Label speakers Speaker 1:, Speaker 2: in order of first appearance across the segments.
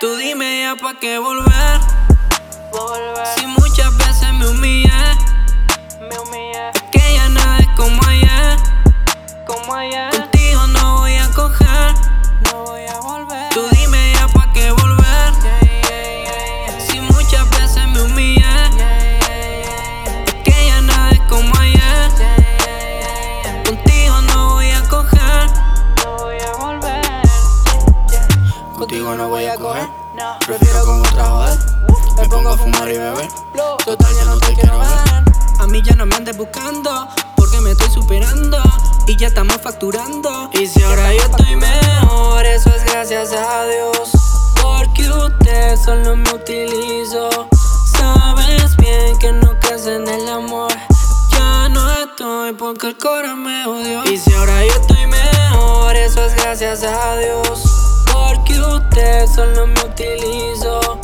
Speaker 1: Tú dime ya pa' qué volver.
Speaker 2: volver.
Speaker 1: Contigo no voy a coger. Prefiero con otra joder. Me pongo a fumar y beber. Total, ya no te quiero ver. A mí ya no me andes buscando, porque me estoy superando y ya estamos facturando. Y si ahora yo estoy mejor, eso es gracias a Dios. Porque usted solo me utilizó. Sabes bien que no crees en el amor. Ya no estoy porque el coro me odió. Y si ahora yo estoy mejor, eso es gracias a Dios. Porque usted solo me utilizó.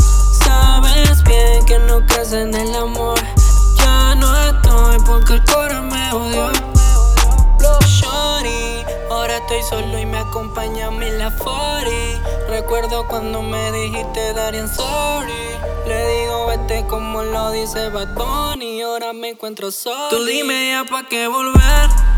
Speaker 1: Sabes bien que no crees en el amor. Ya no estoy porque el coro me odió. Shorty, ahora estoy solo y me acompaña mi la 40. Recuerdo cuando me dijiste Darian sorry. Le digo vete como lo dice Bad Bunny. Ahora me encuentro solo. Tú dime ya pa' qué. Volver.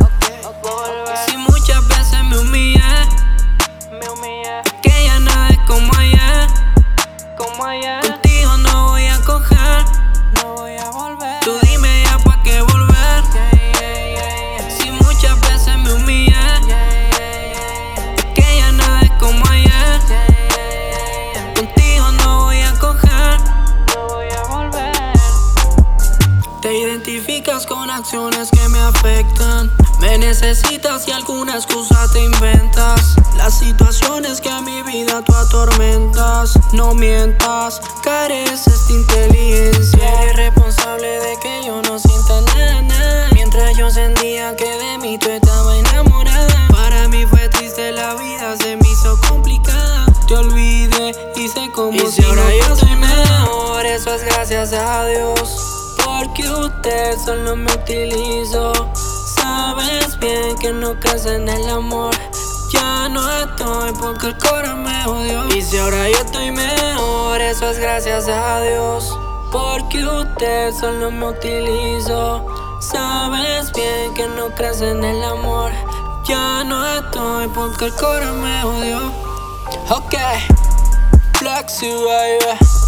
Speaker 1: Te identificas con acciones que me afectan. Me necesitas y alguna excusa te inventas. Las situaciones que a mi vida tú atormentas. No mientas, careces de inteligencia. Eres responsable de que yo no sienta nada. Mientras yo sentía que de mí tú estabas enamorada. Para mí fue triste la vida, se me hizo complicada. Te olvidé, hice como
Speaker 2: Y si ahora yo
Speaker 1: estoy mejor, eso es gracias a Dios. Porque usted solo me utilizó. Sabes bien que no crees en el amor. Ya no estoy porque el coro me odió. Y si ahora yo estoy mejor, eso es gracias a Dios. Porque usted solo me utilizó. Sabes bien que no crees en el amor. Ya no estoy porque el coro me odió. Ok, Flex baby.